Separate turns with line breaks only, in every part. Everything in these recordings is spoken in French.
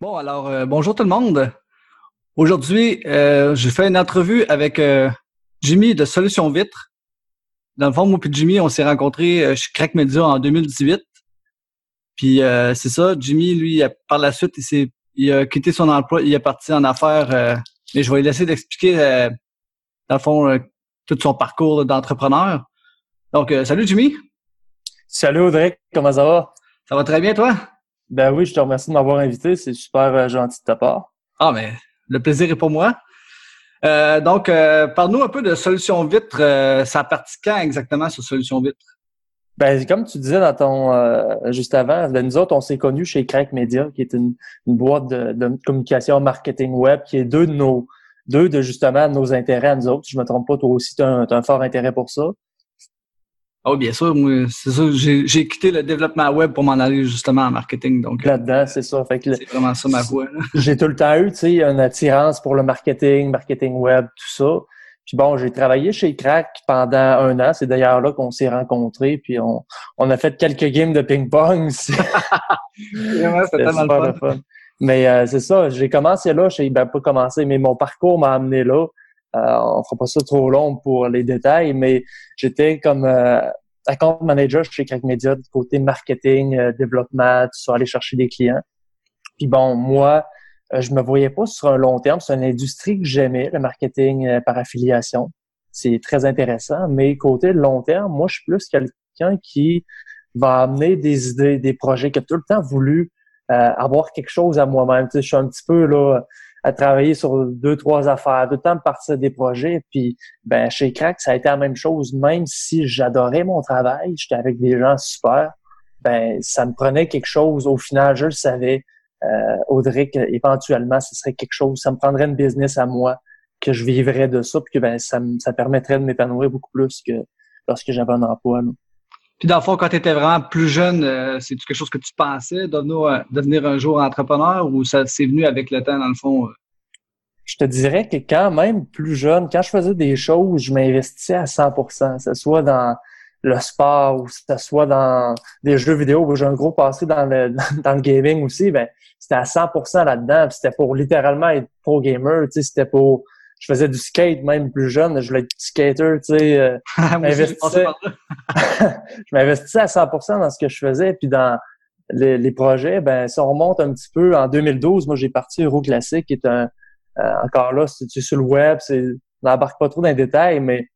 Bon, alors, euh, bonjour tout le monde. Aujourd'hui, euh, je fais une entrevue avec euh, Jimmy de Solution Vitre. Dans le fond, moi et Jimmy, on s'est rencontrés euh, chez Crack Media en 2018. Puis euh, c'est ça, Jimmy, lui, par la suite, il, s'est, il a quitté son emploi, il est parti en affaires. mais je vais lui laisser d'expliquer, dans le fond, tout son parcours d'entrepreneur. Donc, salut Jimmy.
Salut Audrey, comment ça va?
Ça va très bien, toi?
Ben oui, je te remercie de m'avoir invité. C'est super euh, gentil de ta part.
Ah, mais le plaisir est pour moi. Euh, donc, euh, parle-nous un peu de Solution Vitre. Euh, ça partit quand exactement sur Solution Vitre?
Ben, comme tu disais dans ton juste avant, ben, nous autres, on s'est connus chez Crack Media, qui est une, boîte de, de, communication marketing web, qui est deux de nos deux de justement nos intérêts à nous autres. Si je me trompe pas, toi aussi, tu as, as, un fort intérêt pour ça.
Oh, bien sûr, moi, c'est ça. J'ai quitté le développement web pour m'en aller justement en marketing. Donc
là-dedans, c'est ça.
Fait que c'est vraiment ça ma voie.
j'ai tout le temps eu, tu sais, une attirance pour le marketing, marketing web, tout ça. Puis bon, j'ai travaillé chez Crack pendant un an. C'est d'ailleurs là qu'on s'est rencontrés. Puis on, on a fait quelques games de ping-pong. c'était
tellement fun.
Mais euh, c'est ça, j'ai commencé là, j'ai ben, pas commencé, mais mon parcours m'a amené là. Euh, on fera pas ça trop long pour les détails, mais j'étais comme euh, account manager chez Crack Media du côté marketing, euh, développement, tout ça, aller chercher des clients. Puis bon, moi, euh, je me voyais pas sur un long terme. C'est une industrie que j'aimais, le marketing euh, par affiliation. C'est très intéressant, mais côté long terme, moi, je suis plus quelqu'un qui va amener des idées, des projets, qui a tout le temps voulu avoir quelque chose à moi-même. Tu sais, je suis un petit peu là à travailler sur deux, trois affaires, tout le temps partir des projets. Puis ben chez Crack, ça a été la même chose. Même si j'adorais mon travail, j'étais avec des gens super, ben ça me prenait quelque chose. Au final, je le savais, euh, Audrey, qu'éventuellement, ce serait quelque chose. Ça me prendrait une business à moi, que je vivrais de ça, puis que ben ça, ça permettrait de m'épanouir beaucoup plus que lorsque j'avais un emploi.
Puis dans le fond, quand tu étais vraiment plus jeune, euh, c'est quelque chose que tu pensais, devenir, euh, devenir un jour entrepreneur ou ça s'est venu avec le temps, dans le fond? Euh?
Je te dirais que quand même plus jeune, quand je faisais des choses, je m'investissais à 100% que ce soit dans le sport ou que ce soit dans des jeux vidéo, où j'ai un gros passé dans le, dans le gaming aussi, ben c'était à 100% là-dedans. C'était pour littéralement être pro gamer, tu sais, c'était pour je faisais du skate même plus jeune, je voulais être skater, tu sais. Euh, je m'investissais à 100% dans ce que je faisais, puis dans les, les, projets, ben ça remonte un petit peu. En 2012, moi j'ai parti Euro Classique, qui est un euh, encore là, c'est sur le web, c'est n'embarque pas trop dans les détails, mais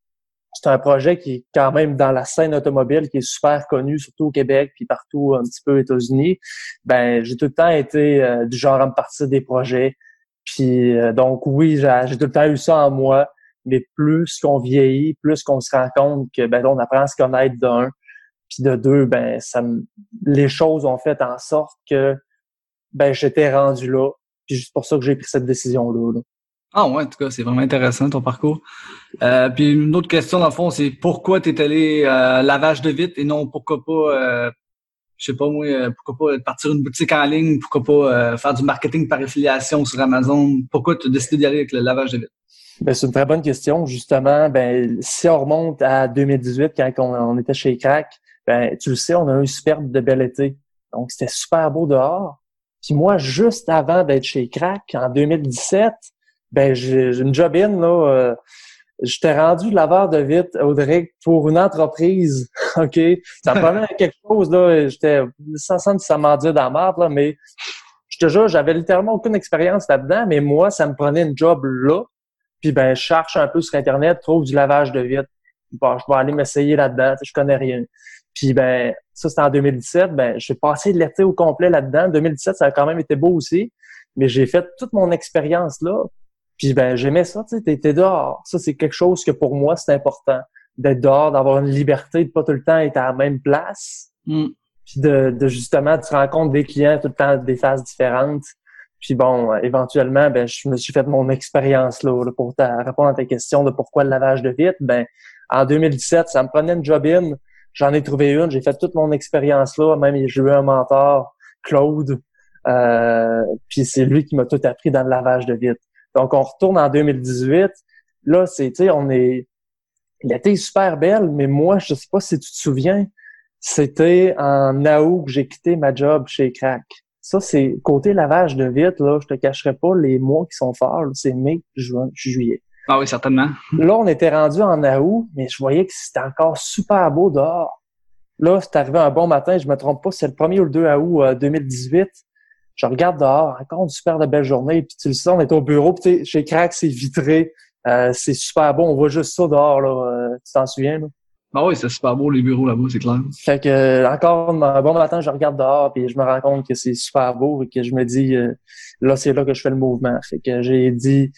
c'est un projet qui est quand même dans la scène automobile, qui est super connu, surtout au Québec, puis partout un petit peu aux États-Unis. Ben, j'ai tout le temps été euh, du genre à me partir des projets, puis euh, donc oui, j'ai tout le temps eu ça en moi, mais plus qu'on vieillit, plus qu'on se rend compte que ben on apprend à se connaître d'un, puis de deux, ben ça les choses ont fait en sorte que ben j'étais rendu là. Puis juste pour ça que j'ai pris cette décision-là. Là.
Ah ouais, en tout cas, c'est vraiment intéressant ton parcours. Euh, puis une autre question dans le fond, c'est pourquoi tu es allé euh, lavage de vite et non pourquoi pas je sais pas moi, euh, pourquoi pas partir une boutique en ligne, pourquoi pas euh, faire du marketing par affiliation sur Amazon? Pourquoi tu as décidé d'y aller avec le lavage de vitres?
Ben, c'est une très bonne question. Justement, ben, si on remonte à 2018, quand on, était chez Crack, ben, tu le sais, on a eu super de bel été. Donc, c'était super beau dehors. Puis moi, juste avant d'être chez Crack, en 2017, ben, j'ai une job in, là, euh, je t'ai rendu laveur de vite, Audrey, pour une entreprise, OK? Ça prenait quelque chose, là. J'étais sans ça m'en dit dans la merde, là, mais je te jure, j'avais littéralement aucune expérience là-dedans, mais moi, ça me prenait une job là. Puis ben, je cherche un peu sur Internet, trouve du lavage de vite. Bon, je vais aller m'essayer là-dedans, je connais rien. Puis ben, ça, c'était en 2017. Ben, j'ai passé l'été au complet là-dedans. 2017, ça a quand même été beau aussi. Mais j'ai fait toute mon expérience là. Puis ben j'aimais ça, tu sais, t'étais dehors. Ça, c'est quelque chose que pour moi, c'est important. D'être dehors, d'avoir une liberté, de pas tout le temps être à la même place. Mm. Puis de, de, justement, tu rencontres des clients tout le temps des phases différentes. Puis bon, éventuellement, ben je me suis fait mon expérience là, pour répondre à ta question de pourquoi le lavage de vite. Ben en 2017, ça me prenait une job in. J'en ai trouvé une. J'ai fait toute mon expérience là. Même j'ai eu un mentor, Claude. Euh, puis c'est lui qui m'a tout appris dans le lavage de vite. Donc, on retourne en 2018. Là, c'est, tu sais, on est... L'été est super belle, mais moi, je sais pas si tu te souviens, c'était en août que j'ai quitté ma job chez Crack. Ça, c'est côté lavage de vitre, là, je te cacherai pas les mois qui sont forts, c'est mai, juin, juillet.
Ah oui, certainement.
Là, on était rendu en août, mais je voyais que c'était encore super beau dehors. Là, c'est arrivé un bon matin, je me trompe pas, c'est le 1er ou le 2 août 2018. Euh, je regarde dehors, encore une super de belle journée, puis tu le sais, on est au bureau, puis chez Crack, c'est vitré, euh, c'est super beau, on voit juste ça dehors, là, euh, tu t'en souviens, là?
Ah oui, c'est super beau les bureaux là-bas, c'est clair.
Fait que euh, encore un bon matin, je regarde dehors puis je me rends compte que c'est super beau et que je me dis euh, là c'est là que je fais le mouvement. Fait que j'ai dit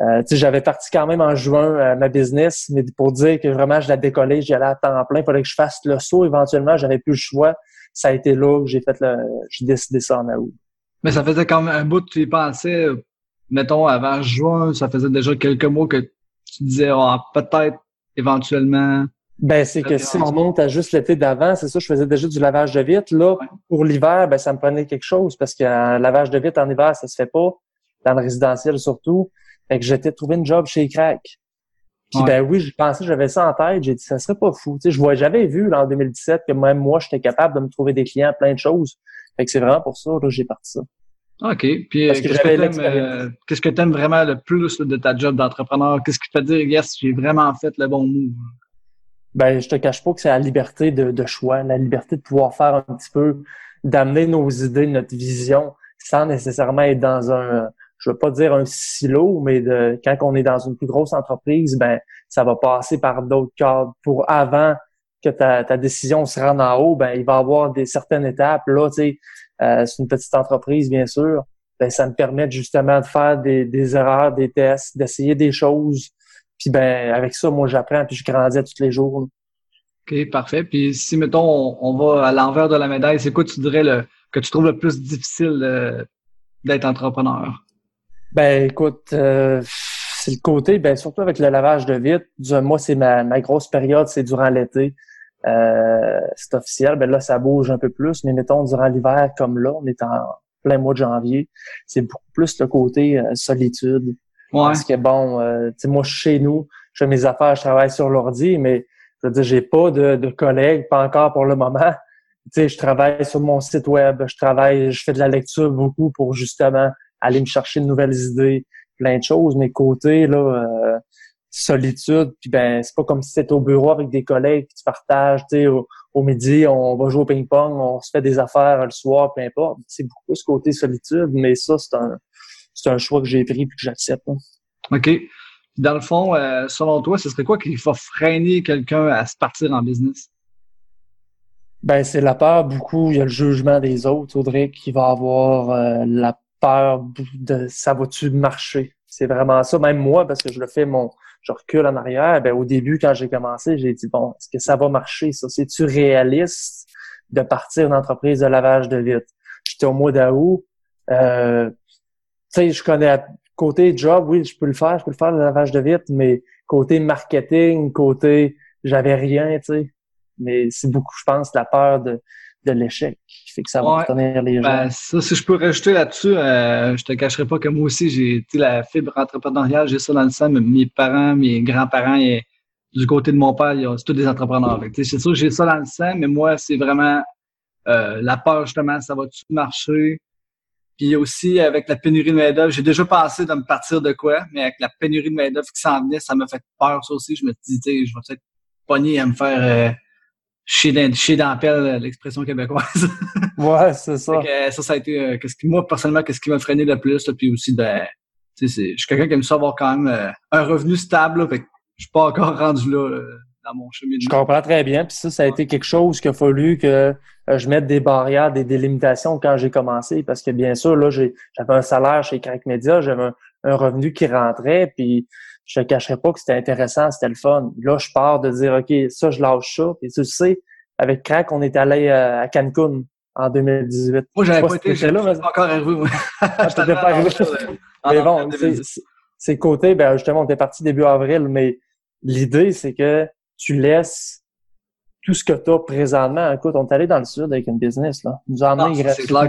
euh, tu sais j'avais parti quand même en juin ma business mais pour dire que vraiment je la décollais, j'y allais à temps plein, il fallait que je fasse le saut éventuellement, j'avais plus le choix. Ça a été là que j'ai fait le j'ai décidé ça en août.
Mais ça faisait quand même un bout que tu y pensais mettons avant juin, ça faisait déjà quelques mois que tu disais ah, peut-être éventuellement
ben, c'est que si on monte à juste l'été d'avant, c'est ça, je faisais déjà du lavage de vitre. Là, pour l'hiver, ben, ça me prenait quelque chose parce qu'un lavage de vitre en hiver, ça se fait pas. Dans le résidentiel surtout. Fait que j'étais trouvé une job chez Crack. Puis ben oui, je pensais, j'avais ça en tête. J'ai dit, ça serait pas fou. Tu sais, je vois, j'avais vu là, en 2017 que même moi, j'étais capable de me trouver des clients, plein de choses. Fait que c'est vraiment pour ça que j'ai parti ça.
OK. Puis, euh, euh, qu'est-ce que tu aimes, vraiment le plus de ta job d'entrepreneur? Qu'est-ce qui te fait dire, yes, j'ai vraiment fait le bon move?
Ben, je te cache pas que c'est la liberté de, choix, la liberté de pouvoir faire un petit peu, d'amener nos idées, notre vision, sans nécessairement être dans un, je veux pas dire un silo, mais de, quand on est dans une plus grosse entreprise, ben, ça va passer par d'autres cadres pour avant que ta, ta décision se rende en haut, ben, il va y avoir des certaines étapes. Là, tu sais, euh, c'est une petite entreprise, bien sûr. Ben, ça me permet justement de faire des, des erreurs, des tests, d'essayer des choses, puis ben avec ça, moi j'apprends puis je grandis tous les jours.
OK, parfait. Puis si mettons on, va à l'envers de la médaille, c'est quoi tu dirais le que tu trouves le plus difficile euh, d'être entrepreneur?
Ben écoute, euh, c'est le côté, ben surtout avec le lavage de vitre. Moi, c'est ma, ma grosse période, c'est durant l'été. Euh, c'est officiel. Ben là, ça bouge un peu plus. Mais mettons, durant l'hiver, comme là, on est en plein mois de janvier, c'est beaucoup plus le côté solitude. Parce que bon, euh, tu sais, moi, chez nous, je fais mes affaires, je travaille sur l'ordi, mais je veux dire, j'ai pas de, de, collègues, pas encore pour le moment. Tu sais, je travaille sur mon site web, je travaille, je fais de la lecture beaucoup pour justement aller me chercher de nouvelles idées, plein de choses. Mais côté, là, euh, solitude, puis ben, c'est pas comme si c'était au bureau avec des collègues, tu partages, tu sais, au, midi, on va jouer au ping-pong, on se fait des affaires le soir, peu importe. C'est beaucoup ce côté solitude, mais ça, c'est un c'est un choix que j'ai pris et que j'accepte.
OK. Dans le fond, euh, selon toi, ce serait quoi qui va freiner quelqu'un à se partir en business?
Ben, c'est la peur beaucoup. Il y a le jugement des autres, Audrey, qui va avoir euh, la peur de ça va-tu marcher? C'est vraiment ça. Même moi, parce que je le fais mon, je recule en arrière. Ben, au début, quand j'ai commencé, j'ai dit, bon, est-ce que ça va marcher, ça? C'est-tu réaliste de partir une entreprise de lavage de vitre? J'étais au mois d'août. Euh, tu sais, je connais côté job, oui, je peux le faire, je peux le faire le lavage de vitre, mais côté marketing, côté j'avais rien, tu sais. Mais c'est beaucoup, je pense, la peur de, de l'échec qui fait que ça va tenir les gens.
Ben, ça, si je peux rajouter là-dessus, euh, je te cacherai pas que moi aussi, j'ai la fibre entrepreneuriale, j'ai ça dans le sang, mes parents, mes grands-parents, et du côté de mon père, c'est tous des entrepreneurs. C'est sûr j'ai ça dans le sang, mais moi, c'est vraiment euh, la peur, justement, ça va-tu marcher? Puis aussi, avec la pénurie de main-d'œuvre, j'ai déjà pensé de me partir de quoi, mais avec la pénurie de main-d'œuvre qui s'en venait, ça m'a fait peur, ça aussi. Je me suis dit, tu sais, je vais peut-être pogner à me faire euh, chier dans, pelle, euh, l'expression québécoise.
ouais, c'est ça.
Euh, ça, ça a été, euh, qu'est-ce qui, moi, personnellement, qu'est-ce qui m'a freiné le plus, là, puis aussi, ben, tu sais, je suis quelqu'un qui aime ça avoir quand même un revenu stable, là, fait que je suis pas encore rendu là, dans mon chemin.
Je comprends très bien, puis ça, ça a été quelque chose qu'il a fallu que euh, je mette des barrières, des délimitations quand j'ai commencé, parce que bien sûr, là, j'avais un salaire chez Crack Media, j'avais un, revenu qui rentrait, puis je ne cacherais pas que c'était intéressant, c'était le fun. Là, je pars de dire, OK, ça, je lâche ça. Puis tu sais, avec Crack, on est allé euh, à Cancun en 2018.
Moi, j'avais pas, été, là, mais... encore arrivé. Moi.
Ah, je pas arrivé. mais bon, c'est côté, ben justement, on était parti début avril, mais l'idée, c'est que tu laisses tout ce que tu as présentement. Écoute, on est allé dans le sud avec une business, là. Nous a emmené gratuitement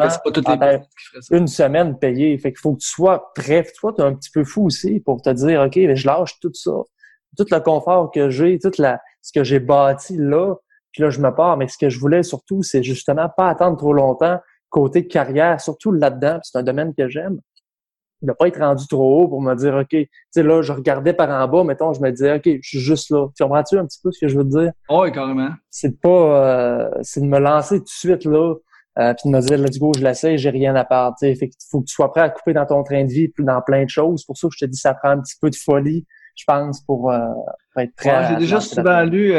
une semaine payée. Fait qu'il faut que tu sois prêt. Toi, tu es un petit peu fou aussi pour te dire, OK, mais je lâche tout ça. Tout le confort que j'ai, tout la, ce que j'ai bâti là, puis là, je me pars. Mais ce que je voulais surtout, c'est justement pas attendre trop longtemps côté carrière, surtout là-dedans, c'est un domaine que j'aime, ne pas être rendu trop haut pour me dire, OK, tu sais, là, je regardais par en bas, mettons, je me disais, OK, je suis juste là. Tu comprends-tu un petit peu ce que je veux te dire?
Oui, carrément.
C'est pas, euh, c'est de me lancer tout de suite, là, euh, puis de me dire, let's go, je l'essaie, j'ai rien à part. Tu sais, faut que tu sois prêt à couper dans ton train de vie, puis dans plein de choses. pour ça que je te dis, ça prend un petit peu de folie, je pense, pour, euh, être prêt
J'ai déjà souvent lu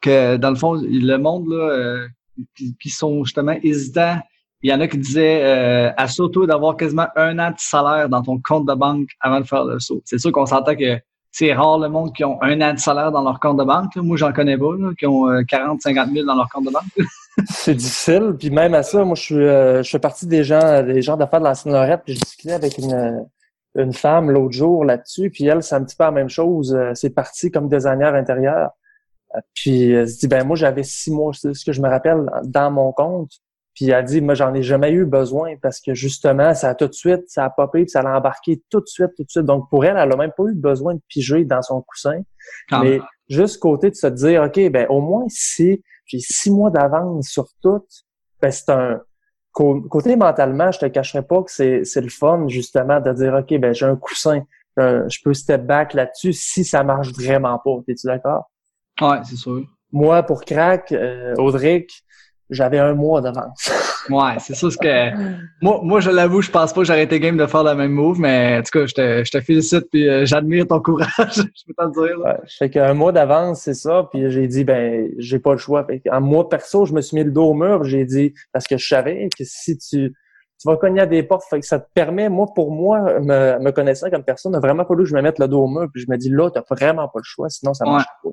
que, dans le fond, le monde, là, qui sont justement hésitants il y en a qui disaient euh, assure-toi d'avoir quasiment un an de salaire dans ton compte de banque avant de faire le saut. C'est sûr qu'on s'entend que c'est rare le monde qui ont un an de salaire dans leur compte de banque. Moi, j'en connais pas, qui ont 40, 50 000 dans leur compte de banque.
c'est difficile. Puis même à ça, moi, je suis, euh, je fais partie des gens, des gens d'affaires de l'ancienne Lorette. Puis je discutais avec une, une femme l'autre jour là-dessus. Puis elle, c'est un petit peu la même chose. Euh, c'est parti comme designer intérieur. Puis elle se dit, ben moi, j'avais six mois, c'est ce que je me rappelle, dans mon compte. Puis elle dit, moi, j'en ai jamais eu besoin parce que justement, ça a tout de suite, ça a popé, puis ça l'a embarqué tout de suite, tout de suite. Donc, pour elle, elle a même pas eu besoin de piger dans son coussin. mais juste côté de se dire, OK, ben au moins si j'ai six mois d'avance sur tout, ben c'est un... Côté mentalement, je te cacherai pas que c'est, c'est le fun, justement, de dire, OK, ben j'ai un coussin, je peux step back là-dessus si ça marche vraiment pas. Es-tu d'accord?
Ouais, c'est sûr.
Moi, pour Crack, euh, Audric, j'avais un mois d'avance.
ouais, c'est ça ce que. Moi, moi je l'avoue, je pense pas que j'aurais été game de faire le même move, mais en tout cas, je te, je te félicite puis euh, j'admire ton courage, je peux t'en dire. Là.
Ouais, fait qu'un mois d'avance, c'est ça, puis j'ai dit ben j'ai pas le choix. Fait en mois perso, je me suis mis le dos au mur, j'ai dit parce que je savais que si tu tu vas cogner à des portes, fait que ça te permet, moi, pour moi, me, me connaissant comme personne, vraiment fallu que je me mette le dos au mur, puis je me dis là, t'as vraiment pas le choix, sinon ça marche pas.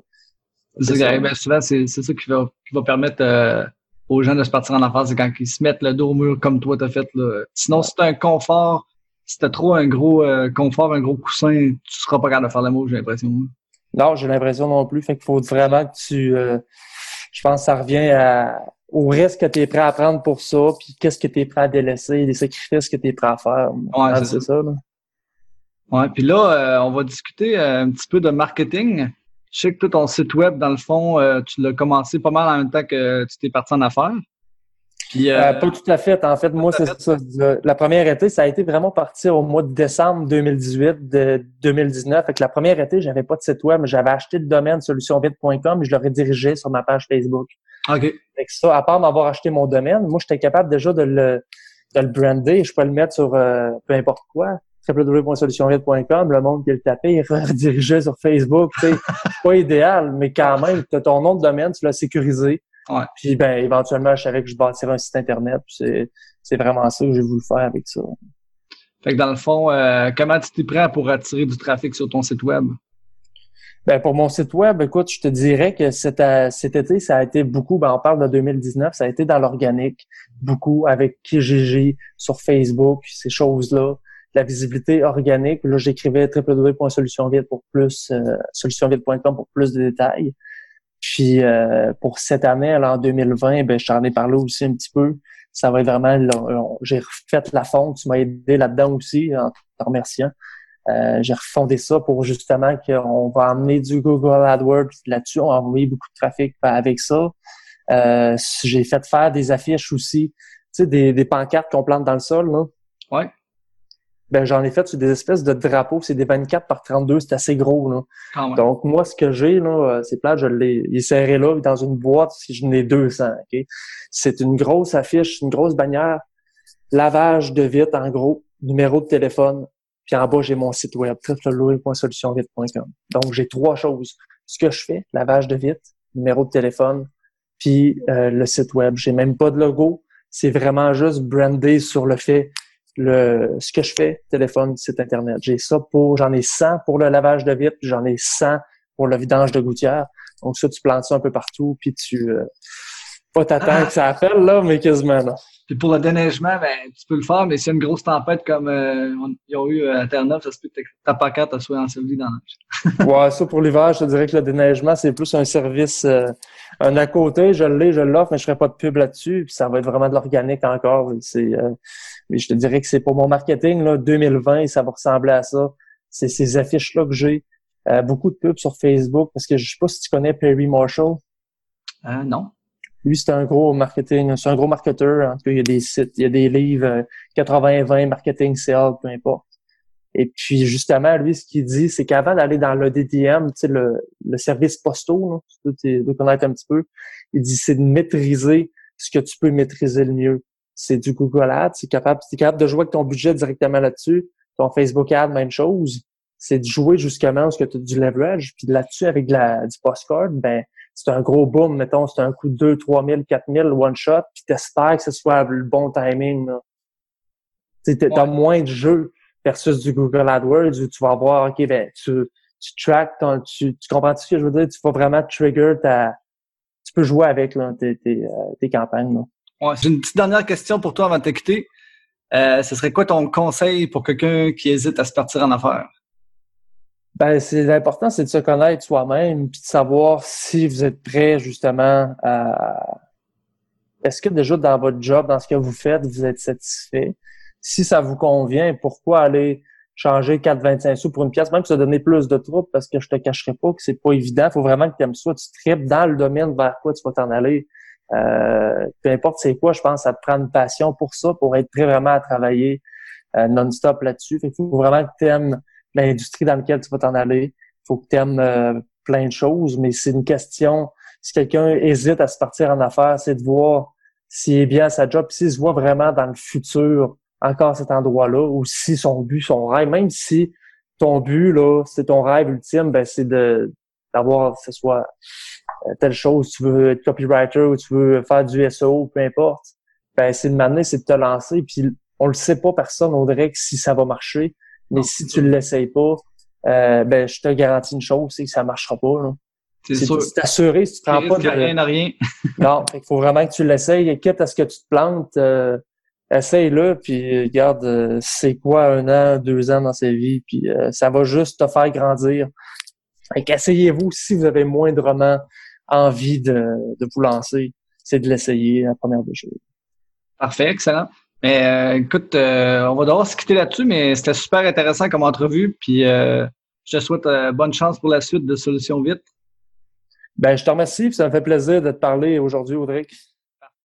C'est ça, ben, souvent, c'est ça qui va, qui va permettre euh, aux gens de se partir en affaires, c'est quand ils se mettent le dos au mur comme toi t'as fait. Là. Sinon, si t'as un confort, si t'as trop un gros euh, confort, un gros coussin, tu seras pas capable de faire le mot, j'ai l'impression.
Non, j'ai l'impression non plus. Fait qu'il faut vraiment que tu... Euh, je pense que ça revient à, au risque que tu es prêt à prendre pour ça, puis qu'est-ce que tu es prêt à délaisser, les sacrifices que tu es prêt à faire.
Ouais, c'est ça. là. Ouais, puis là, euh, on va discuter un petit peu de marketing. Je sais que toi, ton site web, dans le fond, euh, tu l'as commencé pas mal en même temps que tu t'es parti en affaires.
Puis, euh, euh, pas tout à fait. En fait, moi, c'est ça. La première été, ça a été vraiment partir au mois de décembre 2018, de 2019. Fait que la première été, j'avais pas de site web, mais j'avais acheté le domaine solutionvite.com et je l'aurais dirigé sur ma page Facebook.
OK. Fait
que ça, à part d'avoir acheté mon domaine, moi, j'étais capable déjà de le, de le brander. Je peux le mettre sur peu importe quoi www.solutionvite.com, le monde qui le tapé, il redirigeait sur Facebook. C'est pas idéal, mais quand même, tu as ton nom de domaine, tu l'as sécurisé.
Ouais.
Puis ben éventuellement, je savais que je bâtirais un site internet. C'est vraiment ça que j'ai voulu faire avec ça.
Fait que dans le fond, euh, comment tu t'es prêt pour attirer du trafic sur ton site web?
Ben pour mon site web, écoute, je te dirais que cet, euh, cet été, ça a été beaucoup, ben on parle de 2019, ça a été dans l'organique, beaucoup avec Kijiji sur Facebook, ces choses-là la visibilité organique. Là, j'écrivais www.solutionvite pour plus, euh, pour plus de détails. Puis euh, pour cette année, alors en 2020, ben, je t'en ai parlé aussi un petit peu. Ça va être vraiment, j'ai refait la fonte, tu m'as aidé là-dedans aussi, en te remerciant. Euh, j'ai refondé ça pour justement qu'on va amener du Google AdWords là-dessus. On va envoyer beaucoup de trafic avec ça. Euh, j'ai fait faire des affiches aussi, tu sais, des, des pancartes qu'on plante dans le sol. Là.
Ouais
ben j'en ai fait sur des espèces de drapeaux, c'est des 24 par 32, c'est assez gros là. Donc moi ce que j'ai là, euh, c'est plat, je l'ai serré là dans une boîte, si je n'ai 200, OK? C'est une grosse affiche, une grosse bannière, lavage de vite en gros, numéro de téléphone, puis en bas j'ai mon site web www.solutionvite.com. Donc j'ai trois choses. Ce que je fais, lavage de vite, numéro de téléphone, puis euh, le site web. J'ai même pas de logo, c'est vraiment juste brandé sur le fait le, ce que je fais, téléphone, site Internet. J'ai ça pour, j'en ai 100 pour le lavage de vitre, j'en ai 100 pour le vidange de gouttière. Donc ça, tu plantes ça un peu partout, puis tu, euh, pas t'attends que ça appelle, là, mais quasiment, là.
Puis pour le déneigement, ben, tu peux le faire, mais s'il y a une grosse tempête comme euh, ils ont eu à Terre-Neuve, ça se peut que ta pancarte soit ensevelie dans
la Ouais, ça pour l'hiver, je te dirais que le déneigement, c'est plus un service, euh, un à côté, je l'ai, je l'offre, mais je ferai pas de pub là-dessus, puis ça va être vraiment de l'organique encore. C'est, euh, mais je te dirais que c'est pour mon marketing, là, 2020, ça va ressembler à ça. C'est ces affiches-là que j'ai. beaucoup de pubs sur Facebook, parce que je sais pas si tu connais Perry Marshall.
Euh, non.
Lui, c'est un gros marketing, c'est un gros marketeur. En tout cas, il y a des sites, il y a des livres 80-20, euh, marketing, sales, peu importe. Et puis, justement, lui, ce qu'il dit, c'est qu'avant d'aller dans le DDM, tu sais, le, le service postaux, tu dois connaître un petit peu, il dit, c'est de maîtriser ce que tu peux maîtriser le mieux. C'est du Google Ads, c'est capable, es capable de jouer avec ton budget directement là-dessus. Ton Facebook Ad, même chose. C'est de jouer justement ce que tu as du leverage. Puis là-dessus, avec de la, du postcard, ben, c'est un gros boom, mettons, c'est un coup de 2, 3 000, 4 000, one shot, puis t'espères que ce soit le bon timing. Tu as moins de jeux versus du Google AdWords où tu vas voir, OK, ben, tu, tu track, ton, tu, tu comprends ce que je veux dire? Tu vas vraiment trigger ta... Tu peux jouer avec là, tes, tes, euh, tes campagnes.
Ouais, J'ai une petite dernière question pour toi avant de te quitter. Euh, ce serait quoi ton conseil pour quelqu'un qui hésite à se partir en affaires?
Ben, c'est l'important, c'est de se connaître soi-même puis de savoir si vous êtes prêt justement à. Est-ce que déjà dans votre job, dans ce que vous faites, vous êtes satisfait? Si ça vous convient, pourquoi aller changer 4,25 sous pour une pièce, même ça donner plus de troubles, parce que je te cacherai pas que c'est pas évident. Il faut vraiment que tu aimes ça. Tu tripes dans le domaine vers quoi tu vas t'en aller. Euh, peu importe c'est quoi, je pense ça te prend une passion pour ça, pour être prêt vraiment à travailler euh, non-stop là-dessus. Il faut vraiment que tu aimes l'industrie dans laquelle tu vas t'en aller. Il faut que tu aimes euh, plein de choses, mais c'est une question, si quelqu'un hésite à se partir en affaires, c'est de voir s'il est bien à sa job, s'il se voit vraiment dans le futur encore cet endroit-là, ou si son but, son rêve, même si ton but, là, c'est ton rêve ultime, ben c'est de d'avoir ce soit euh, telle chose, tu veux être copywriter ou tu veux faire du SEO, peu importe, ben c'est de m'amener, c'est de te lancer, puis on le sait pas personne, on dirait que si ça va marcher, mais si tu ne l'essayes pas, euh, ben, je te garantis une chose, c'est que ça marchera pas. Là. C'est t'assurer si tu prends pas
de... rien à rien.
non, il faut vraiment que tu l'essayes. Quitte à ce que tu te plantes, euh, essaye-le, puis regarde euh, c'est quoi un an, deux ans dans sa vie, puis euh, ça va juste te faire grandir. Essayez-vous si vous avez moindrement envie de, de vous lancer, c'est de l'essayer la première des choses.
Parfait, excellent. Mais euh, écoute, euh, on va devoir se quitter là-dessus, mais c'était super intéressant comme entrevue. Puis euh, je te souhaite bonne chance pour la suite de Solutions Vite.
Ben, je te remercie, ça me fait plaisir de te parler aujourd'hui, Audrey.